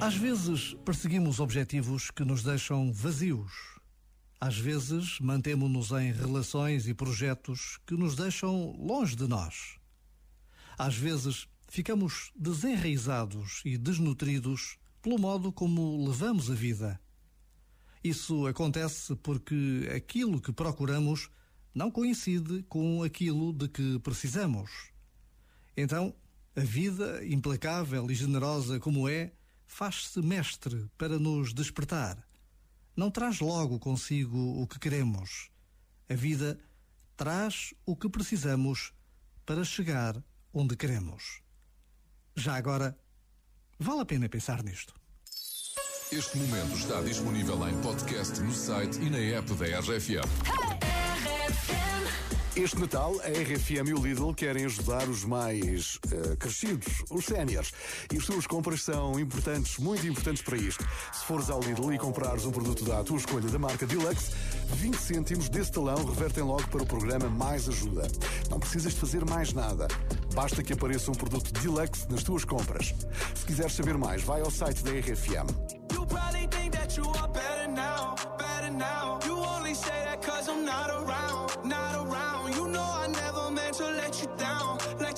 Às vezes perseguimos objetivos que nos deixam vazios. Às vezes mantemos-nos em relações e projetos que nos deixam longe de nós. Às vezes ficamos desenraizados e desnutridos pelo modo como levamos a vida. Isso acontece porque aquilo que procuramos não coincide com aquilo de que precisamos. Então, a vida, implacável e generosa como é, faz-se mestre para nos despertar. Não traz logo consigo o que queremos. A vida traz o que precisamos para chegar onde queremos. Já agora, vale a pena pensar nisto. Este momento está disponível em podcast no site e na app da RFM. Este Natal, a RFM e o Lidl querem ajudar os mais uh, crescidos, os séniores. E as suas compras são importantes, muito importantes para isto. Se fores ao Lidl e comprares um produto da tua escolha da marca Deluxe, 20 cêntimos desse talão revertem logo para o programa Mais Ajuda. Não precisas de fazer mais nada. Basta que apareça um produto Deluxe nas tuas compras. Se quiseres saber mais, vai ao site da RFM. You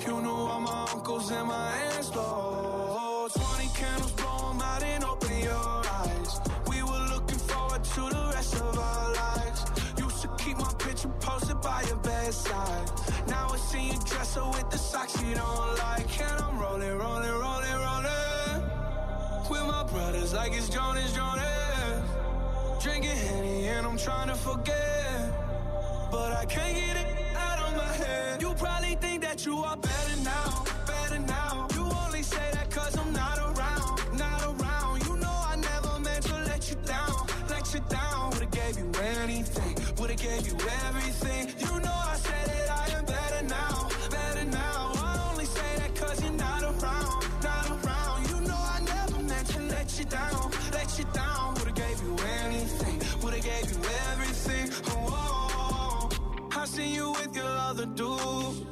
You know all my uncles and my aunts, though. 20 candles, blow out and open your eyes. We were looking forward to the rest of our lives. Used to keep my picture posted by your bedside. Now I see you dress up with the socks you don't like. And I'm rolling, rolling, rolling, rolling. With my brothers like it's Jonas, Jonas. Drinking Henny and I'm trying to forget. But I can't get it out of my head. You probably think that you are everything. You know I said that I am better now, better now. I only say that cause you're not around, not around. You know I never meant to let you down, let you down. Would've gave you anything, would've gave you everything. Oh, oh. I seen you with your other dude.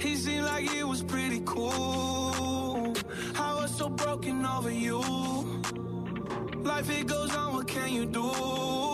He seemed like he was pretty cool. I was so broken over you. Life it goes on, what can you do?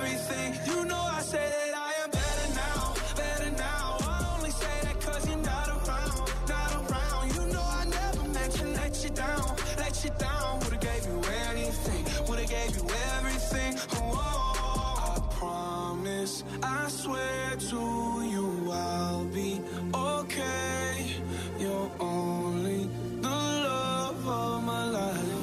Everything. Oh, I promise, I swear to you I'll be okay. You're only the love of my life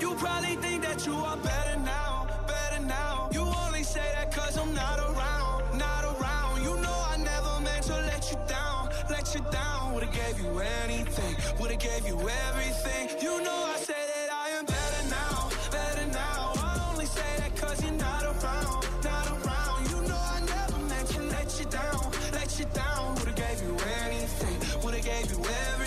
You probably think that you are better now, better now. You only say that cause I'm not around, not around. You know I never meant to let you down, let you down. Would've gave you anything, would've gave you everything. You know I gave you everything